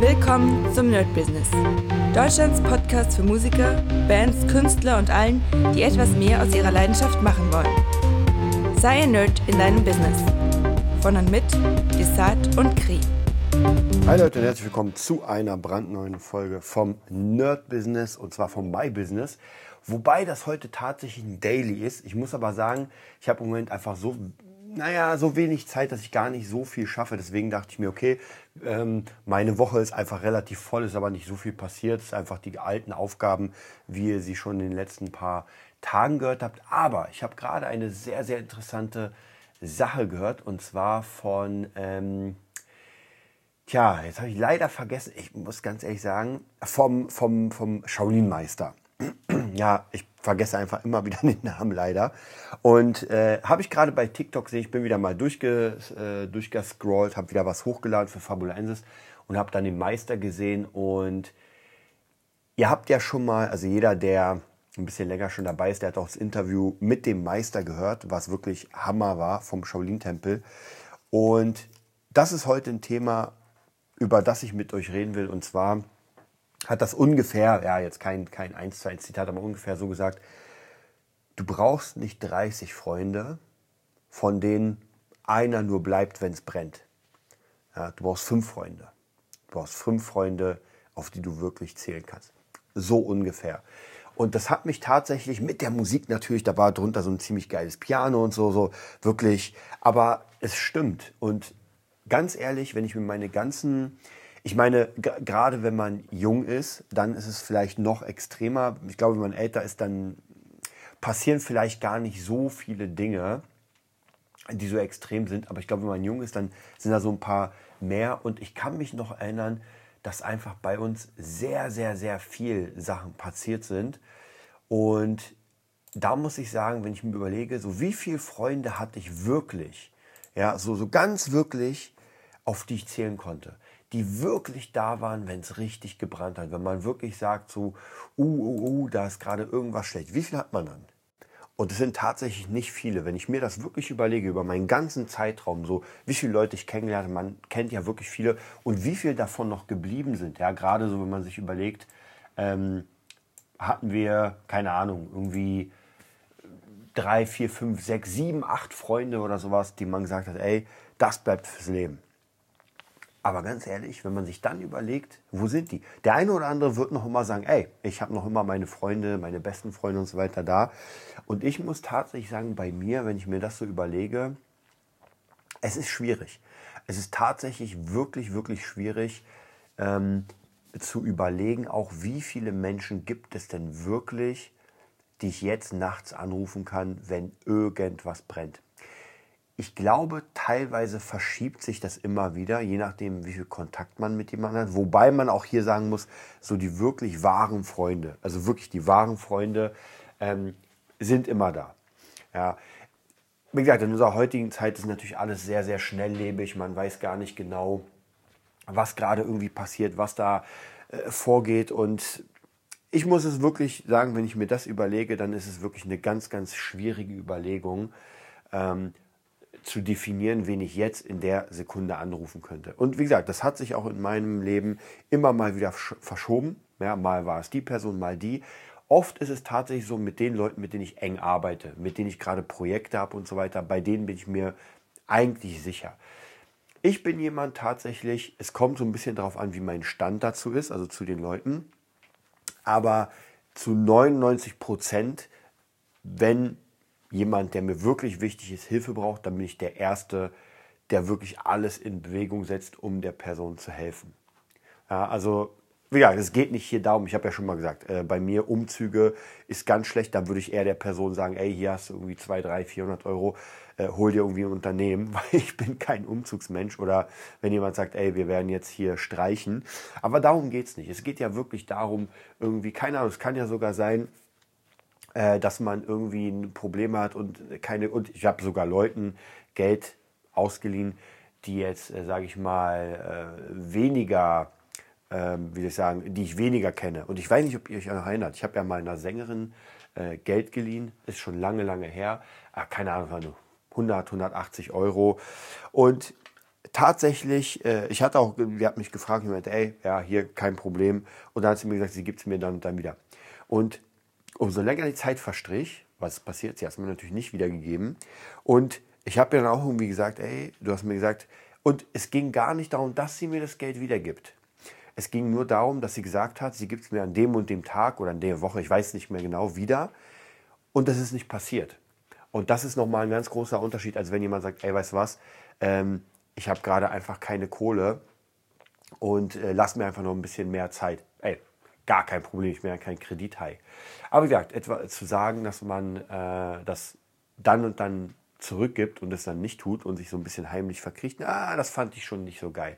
Willkommen zum Nerd Business. Deutschlands Podcast für Musiker, Bands, Künstler und allen, die etwas mehr aus ihrer Leidenschaft machen wollen. Sei ein Nerd in deinem Business. Von und mit Desart und Kri. Hi Leute und herzlich willkommen zu einer brandneuen Folge vom Nerd Business und zwar vom My Business. Wobei das heute tatsächlich ein Daily ist. Ich muss aber sagen, ich habe im Moment einfach so naja, so wenig Zeit, dass ich gar nicht so viel schaffe. Deswegen dachte ich mir, okay, ähm, meine Woche ist einfach relativ voll, ist aber nicht so viel passiert. Es ist einfach die alten Aufgaben, wie ihr sie schon in den letzten paar Tagen gehört habt. Aber ich habe gerade eine sehr, sehr interessante Sache gehört und zwar von, ähm, tja, jetzt habe ich leider vergessen, ich muss ganz ehrlich sagen, vom, vom, vom Shaolin-Meister. ja, ich vergesse einfach immer wieder den Namen leider. Und äh, habe ich gerade bei TikTok gesehen, ich bin wieder mal durchge, äh, durchgescrollt, habe wieder was hochgeladen für Fabulensis und habe dann den Meister gesehen. Und ihr habt ja schon mal, also jeder, der ein bisschen länger schon dabei ist, der hat auch das Interview mit dem Meister gehört, was wirklich Hammer war vom Shaolin-Tempel. Und das ist heute ein Thema, über das ich mit euch reden will. Und zwar hat das ungefähr, ja, jetzt kein, kein 1 zu 1 Zitat, aber ungefähr so gesagt, du brauchst nicht 30 Freunde, von denen einer nur bleibt, wenn es brennt. Ja, du brauchst fünf Freunde. Du brauchst fünf Freunde, auf die du wirklich zählen kannst. So ungefähr. Und das hat mich tatsächlich mit der Musik natürlich, da war drunter so ein ziemlich geiles Piano und so, so wirklich. Aber es stimmt. Und ganz ehrlich, wenn ich mir meine ganzen ich meine, gerade wenn man jung ist, dann ist es vielleicht noch extremer. Ich glaube, wenn man älter ist, dann passieren vielleicht gar nicht so viele Dinge, die so extrem sind. Aber ich glaube, wenn man jung ist, dann sind da so ein paar mehr. Und ich kann mich noch erinnern, dass einfach bei uns sehr, sehr, sehr viel Sachen passiert sind. Und da muss ich sagen, wenn ich mir überlege, so wie viele Freunde hatte ich wirklich, ja, so, so ganz wirklich, auf die ich zählen konnte die wirklich da waren, wenn es richtig gebrannt hat. Wenn man wirklich sagt, so, uh, uh, uh, da ist gerade irgendwas schlecht. Wie viel hat man dann? Und es sind tatsächlich nicht viele. Wenn ich mir das wirklich überlege, über meinen ganzen Zeitraum, so wie viele Leute ich kennengelernt man kennt ja wirklich viele und wie viele davon noch geblieben sind. Ja, gerade so, wenn man sich überlegt, ähm, hatten wir, keine Ahnung, irgendwie drei, vier, fünf, sechs, sieben, acht Freunde oder sowas, die man gesagt hat, ey, das bleibt fürs Leben. Aber ganz ehrlich, wenn man sich dann überlegt, wo sind die? Der eine oder andere wird noch immer sagen, ey, ich habe noch immer meine Freunde, meine besten Freunde und so weiter da. Und ich muss tatsächlich sagen, bei mir, wenn ich mir das so überlege, es ist schwierig. Es ist tatsächlich wirklich, wirklich schwierig ähm, zu überlegen, auch wie viele Menschen gibt es denn wirklich, die ich jetzt nachts anrufen kann, wenn irgendwas brennt. Ich glaube, teilweise verschiebt sich das immer wieder, je nachdem, wie viel Kontakt man mit jemandem hat. Wobei man auch hier sagen muss, so die wirklich wahren Freunde, also wirklich die wahren Freunde, ähm, sind immer da. Ja. Wie gesagt, in unserer heutigen Zeit ist natürlich alles sehr, sehr schnelllebig. Man weiß gar nicht genau, was gerade irgendwie passiert, was da äh, vorgeht. Und ich muss es wirklich sagen, wenn ich mir das überlege, dann ist es wirklich eine ganz, ganz schwierige Überlegung. Ähm, zu definieren, wen ich jetzt in der Sekunde anrufen könnte. Und wie gesagt, das hat sich auch in meinem Leben immer mal wieder verschoben. Ja, mal war es die Person, mal die. Oft ist es tatsächlich so mit den Leuten, mit denen ich eng arbeite, mit denen ich gerade Projekte habe und so weiter, bei denen bin ich mir eigentlich sicher. Ich bin jemand tatsächlich, es kommt so ein bisschen darauf an, wie mein Stand dazu ist, also zu den Leuten. Aber zu 99 Prozent, wenn jemand, der mir wirklich wichtig ist, Hilfe braucht, dann bin ich der Erste, der wirklich alles in Bewegung setzt, um der Person zu helfen. Ja, also, wie gesagt, es geht nicht hier darum, ich habe ja schon mal gesagt, äh, bei mir Umzüge ist ganz schlecht, dann würde ich eher der Person sagen, ey, hier hast du irgendwie 2, 3, 400 Euro, äh, hol dir irgendwie ein Unternehmen, weil ich bin kein Umzugsmensch. Oder wenn jemand sagt, ey, wir werden jetzt hier streichen. Aber darum geht es nicht. Es geht ja wirklich darum, irgendwie, keine Ahnung, es kann ja sogar sein, äh, dass man irgendwie ein Problem hat und keine, und ich habe sogar Leuten Geld ausgeliehen, die jetzt, äh, sage ich mal, äh, weniger, ähm, wie soll ich sagen, die ich weniger kenne. Und ich weiß nicht, ob ihr euch noch erinnert. Ich habe ja mal einer Sängerin äh, Geld geliehen, ist schon lange, lange her. Ach, keine Ahnung, 100, 180 Euro. Und tatsächlich, äh, ich hatte auch, sie hat mich gefragt, ich meinte, ey, ja, hier kein Problem. Und dann hat sie mir gesagt, sie gibt es mir dann und dann wieder. Und umso länger die Zeit verstrich, was passiert, sie hat es mir natürlich nicht wiedergegeben. Und ich habe ihr dann auch irgendwie gesagt, ey, du hast mir gesagt, und es ging gar nicht darum, dass sie mir das Geld wiedergibt. Es ging nur darum, dass sie gesagt hat, sie gibt es mir an dem und dem Tag oder an der Woche, ich weiß nicht mehr genau, wieder. Und das ist nicht passiert. Und das ist nochmal ein ganz großer Unterschied, als wenn jemand sagt, ey, weißt du was, ähm, ich habe gerade einfach keine Kohle und äh, lass mir einfach noch ein bisschen mehr Zeit. Ey, gar kein Problem, ich ja kein Kredithai. Aber wie gesagt, etwa zu sagen, dass man äh, das dann und dann zurückgibt und es dann nicht tut und sich so ein bisschen heimlich verkriecht, ah, das fand ich schon nicht so geil.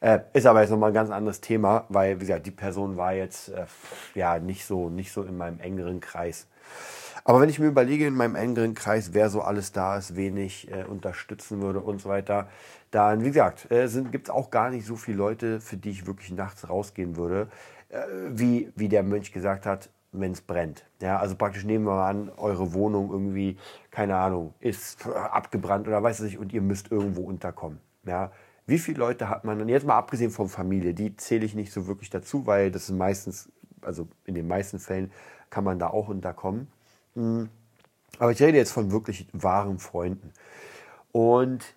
Äh, ist aber jetzt nochmal ein ganz anderes Thema, weil, wie gesagt, die Person war jetzt äh, ja nicht so, nicht so in meinem engeren Kreis. Aber wenn ich mir überlege, in meinem engeren Kreis, wer so alles da ist, wen ich äh, unterstützen würde und so weiter, dann, wie gesagt, äh, gibt es auch gar nicht so viele Leute, für die ich wirklich nachts rausgehen würde, wie, wie der Mönch gesagt hat, wenn es brennt. Ja, also praktisch nehmen wir mal an, eure Wohnung irgendwie, keine Ahnung, ist abgebrannt oder weiß ich und ihr müsst irgendwo unterkommen. Ja, wie viele Leute hat man, und jetzt mal abgesehen von Familie, die zähle ich nicht so wirklich dazu, weil das sind meistens, also in den meisten Fällen kann man da auch unterkommen. Hm. Aber ich rede jetzt von wirklich wahren Freunden. Und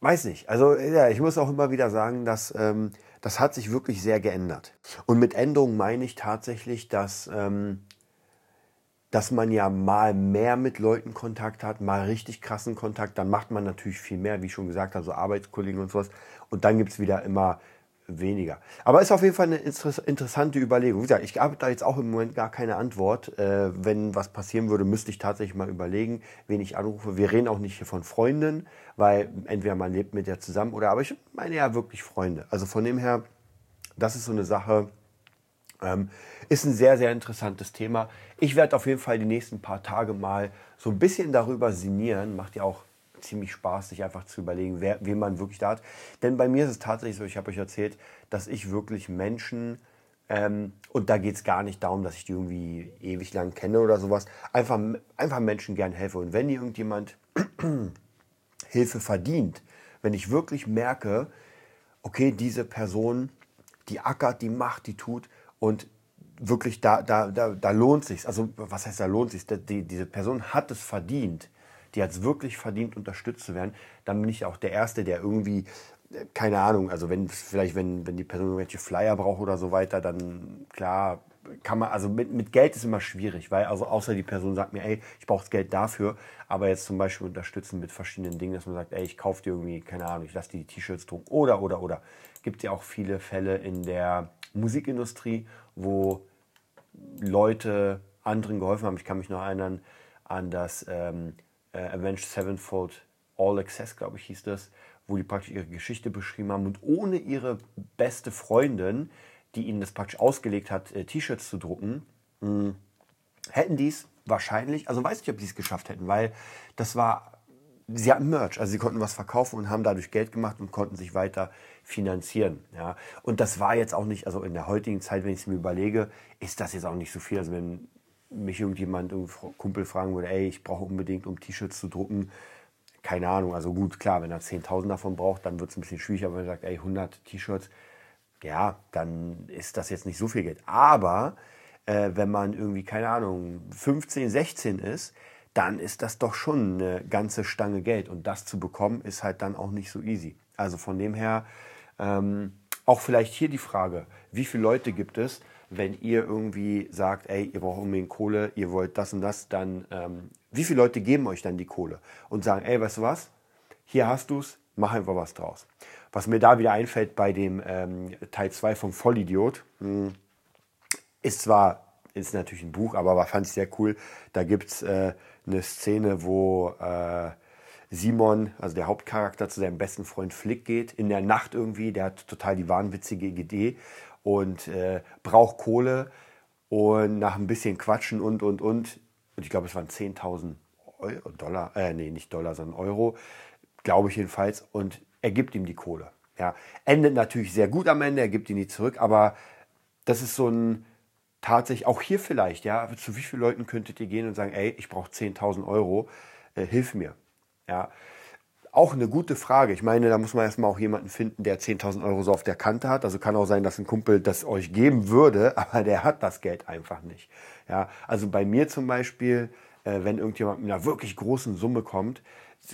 weiß nicht, also ja, ich muss auch immer wieder sagen, dass ähm, das hat sich wirklich sehr geändert. Und mit Änderung meine ich tatsächlich, dass, ähm, dass man ja mal mehr mit Leuten Kontakt hat, mal richtig krassen Kontakt, dann macht man natürlich viel mehr, wie ich schon gesagt habe, so Arbeitskollegen und sowas. Und dann gibt es wieder immer weniger. Aber ist auf jeden Fall eine interessante Überlegung. Wie gesagt, ich habe da jetzt auch im Moment gar keine Antwort. Äh, wenn was passieren würde, müsste ich tatsächlich mal überlegen, wen ich anrufe. Wir reden auch nicht hier von Freunden, weil entweder man lebt mit der zusammen oder, aber ich meine ja wirklich Freunde. Also von dem her, das ist so eine Sache, ähm, ist ein sehr, sehr interessantes Thema. Ich werde auf jeden Fall die nächsten paar Tage mal so ein bisschen darüber sinnieren. Macht ja auch ziemlich Spaß, sich einfach zu überlegen, wer, wen man wirklich da hat. Denn bei mir ist es tatsächlich so, ich habe euch erzählt, dass ich wirklich Menschen, ähm, und da geht es gar nicht darum, dass ich die irgendwie ewig lang kenne oder sowas, einfach, einfach Menschen gern helfe. Und wenn irgendjemand Hilfe verdient, wenn ich wirklich merke, okay, diese Person, die ackert, die macht, die tut und wirklich da, da, da, da lohnt sich. Also was heißt da lohnt sich? Die, diese Person hat es verdient, die hat es wirklich verdient, unterstützt zu werden, dann bin ich auch der Erste, der irgendwie, äh, keine Ahnung, also wenn vielleicht, wenn, wenn die Person irgendwelche Flyer braucht oder so weiter, dann klar, kann man, also mit, mit Geld ist immer schwierig, weil also außer die Person sagt mir, ey, ich brauche das Geld dafür, aber jetzt zum Beispiel unterstützen mit verschiedenen Dingen, dass man sagt, ey, ich kaufe dir irgendwie, keine Ahnung, ich lasse die T-Shirts drucken oder, oder, oder. Gibt ja auch viele Fälle in der Musikindustrie, wo Leute anderen geholfen haben. Ich kann mich noch erinnern an das ähm, äh, Avenged Sevenfold All Access, glaube ich, hieß das, wo die praktisch ihre Geschichte beschrieben haben und ohne ihre beste Freundin, die ihnen das praktisch ausgelegt hat, äh, T-Shirts zu drucken, mh, hätten dies wahrscheinlich, also weiß nicht, ob sie es geschafft hätten, weil das war, sie hatten Merch, also sie konnten was verkaufen und haben dadurch Geld gemacht und konnten sich weiter finanzieren. Ja. Und das war jetzt auch nicht, also in der heutigen Zeit, wenn ich es mir überlege, ist das jetzt auch nicht so viel. Also wenn mich irgendjemand, ein Kumpel fragen würde, ey, ich brauche unbedingt, um T-Shirts zu drucken, keine Ahnung, also gut, klar, wenn er 10.000 davon braucht, dann wird es ein bisschen schwierig, aber wenn er sagt, ey, 100 T-Shirts, ja, dann ist das jetzt nicht so viel Geld. Aber äh, wenn man irgendwie, keine Ahnung, 15, 16 ist, dann ist das doch schon eine ganze Stange Geld. Und das zu bekommen, ist halt dann auch nicht so easy. Also von dem her, ähm, auch vielleicht hier die Frage, wie viele Leute gibt es, wenn ihr irgendwie sagt, ey, ihr braucht unbedingt Kohle, ihr wollt das und das, dann ähm, wie viele Leute geben euch dann die Kohle und sagen, ey, weißt du was, hier hast du es, mach einfach was draus. Was mir da wieder einfällt bei dem ähm, Teil 2 vom Vollidiot, hm, ist zwar, ist natürlich ein Buch, aber fand ich sehr cool, da gibt es äh, eine Szene, wo äh, Simon, also der Hauptcharakter, zu seinem besten Freund Flick geht, in der Nacht irgendwie, der hat total die wahnwitzige Idee und äh, braucht Kohle und nach ein bisschen Quatschen und, und, und, und ich glaube, es waren 10.000 Dollar, äh, nee, nicht Dollar, sondern Euro, glaube ich jedenfalls, und er gibt ihm die Kohle. Ja, endet natürlich sehr gut am Ende, er gibt ihn die zurück, aber das ist so ein, tatsächlich, auch hier vielleicht, ja, zu wie vielen Leuten könntet ihr gehen und sagen, ey, ich brauche 10.000 Euro, äh, hilf mir. Ja, auch eine gute Frage. Ich meine, da muss man erstmal auch jemanden finden, der 10.000 Euro so auf der Kante hat. Also kann auch sein, dass ein Kumpel das euch geben würde, aber der hat das Geld einfach nicht. Ja, also bei mir zum Beispiel, äh, wenn irgendjemand mit einer wirklich großen Summe kommt,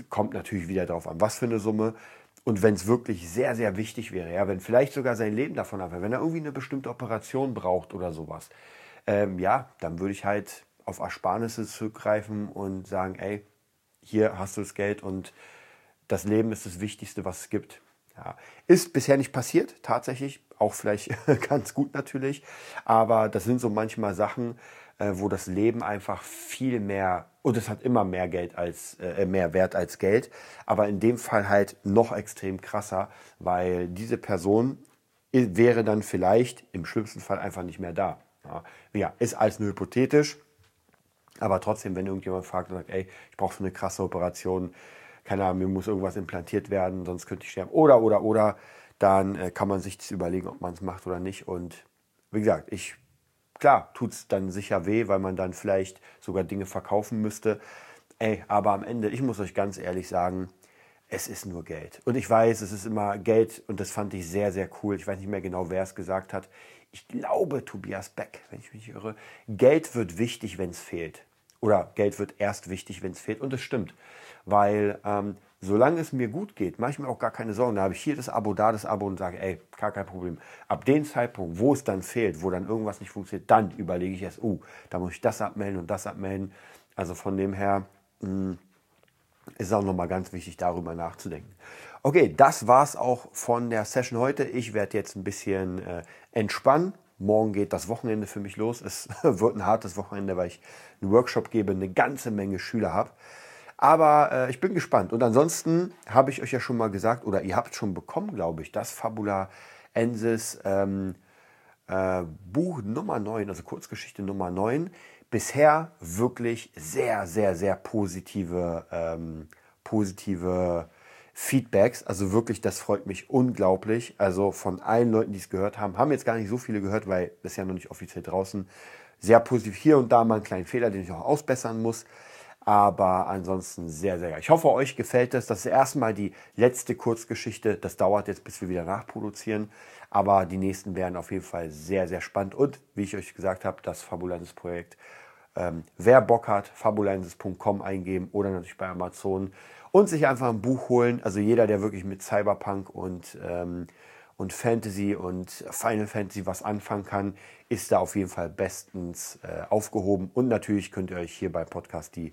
kommt natürlich wieder darauf an, was für eine Summe. Und wenn es wirklich sehr, sehr wichtig wäre, ja, wenn vielleicht sogar sein Leben davon abhängt, wenn er irgendwie eine bestimmte Operation braucht oder sowas, ähm, ja, dann würde ich halt auf Ersparnisse zurückgreifen und sagen, ey, hier hast du das Geld und das Leben ist das Wichtigste, was es gibt. Ja. Ist bisher nicht passiert, tatsächlich, auch vielleicht ganz gut natürlich, aber das sind so manchmal Sachen, äh, wo das Leben einfach viel mehr und es hat immer mehr Geld als äh, mehr Wert als Geld, aber in dem Fall halt noch extrem krasser, weil diese Person wäre dann vielleicht im schlimmsten Fall einfach nicht mehr da. Ja, ja ist alles nur hypothetisch, aber trotzdem, wenn irgendjemand fragt und sagt, ey, ich brauche für eine krasse Operation keine Ahnung, mir muss irgendwas implantiert werden, sonst könnte ich sterben. Oder, oder, oder, dann äh, kann man sich das überlegen, ob man es macht oder nicht. Und wie gesagt, ich, klar, tut es dann sicher weh, weil man dann vielleicht sogar Dinge verkaufen müsste. Ey, aber am Ende, ich muss euch ganz ehrlich sagen, es ist nur Geld. Und ich weiß, es ist immer Geld und das fand ich sehr, sehr cool. Ich weiß nicht mehr genau, wer es gesagt hat. Ich glaube, Tobias Beck, wenn ich mich irre. Geld wird wichtig, wenn es fehlt. Oder Geld wird erst wichtig, wenn es fehlt. Und es stimmt weil ähm, solange es mir gut geht, mache ich mir auch gar keine Sorgen. Da habe ich hier das Abo, da das Abo und sage, ey, gar kein Problem. Ab dem Zeitpunkt, wo es dann fehlt, wo dann irgendwas nicht funktioniert, dann überlege ich erst, uh, da muss ich das abmelden und das abmelden. Also von dem her mh, hm, ist auch nochmal ganz wichtig, darüber nachzudenken. Okay, das war es auch von der Session heute. Ich werde jetzt ein bisschen äh, entspannen. Morgen geht das Wochenende für mich los. Es wird ein hartes Wochenende, weil ich einen Workshop gebe, eine ganze Menge Schüler habe. Aber äh, ich bin gespannt. Und ansonsten habe ich euch ja schon mal gesagt, oder ihr habt schon bekommen, glaube ich, das Fabula Ensis ähm, äh, Buch Nummer 9, also Kurzgeschichte Nummer 9. Bisher wirklich sehr, sehr, sehr positive, ähm, positive Feedbacks. Also wirklich, das freut mich unglaublich. Also von allen Leuten, die es gehört haben, haben jetzt gar nicht so viele gehört, weil ist ja noch nicht offiziell draußen. Sehr positiv. Hier und da mal einen kleinen Fehler, den ich auch ausbessern muss. Aber ansonsten sehr, sehr geil. Ich hoffe, euch gefällt es. Das ist erstmal die letzte Kurzgeschichte. Das dauert jetzt, bis wir wieder nachproduzieren. Aber die nächsten werden auf jeden Fall sehr, sehr spannend. Und wie ich euch gesagt habe, das Fabulensis-Projekt. Ähm, wer Bock hat, fabulensis.com eingeben oder natürlich bei Amazon und sich einfach ein Buch holen. Also jeder, der wirklich mit Cyberpunk und ähm, und Fantasy und Final Fantasy was anfangen kann, ist da auf jeden Fall bestens äh, aufgehoben. Und natürlich könnt ihr euch hier beim Podcast die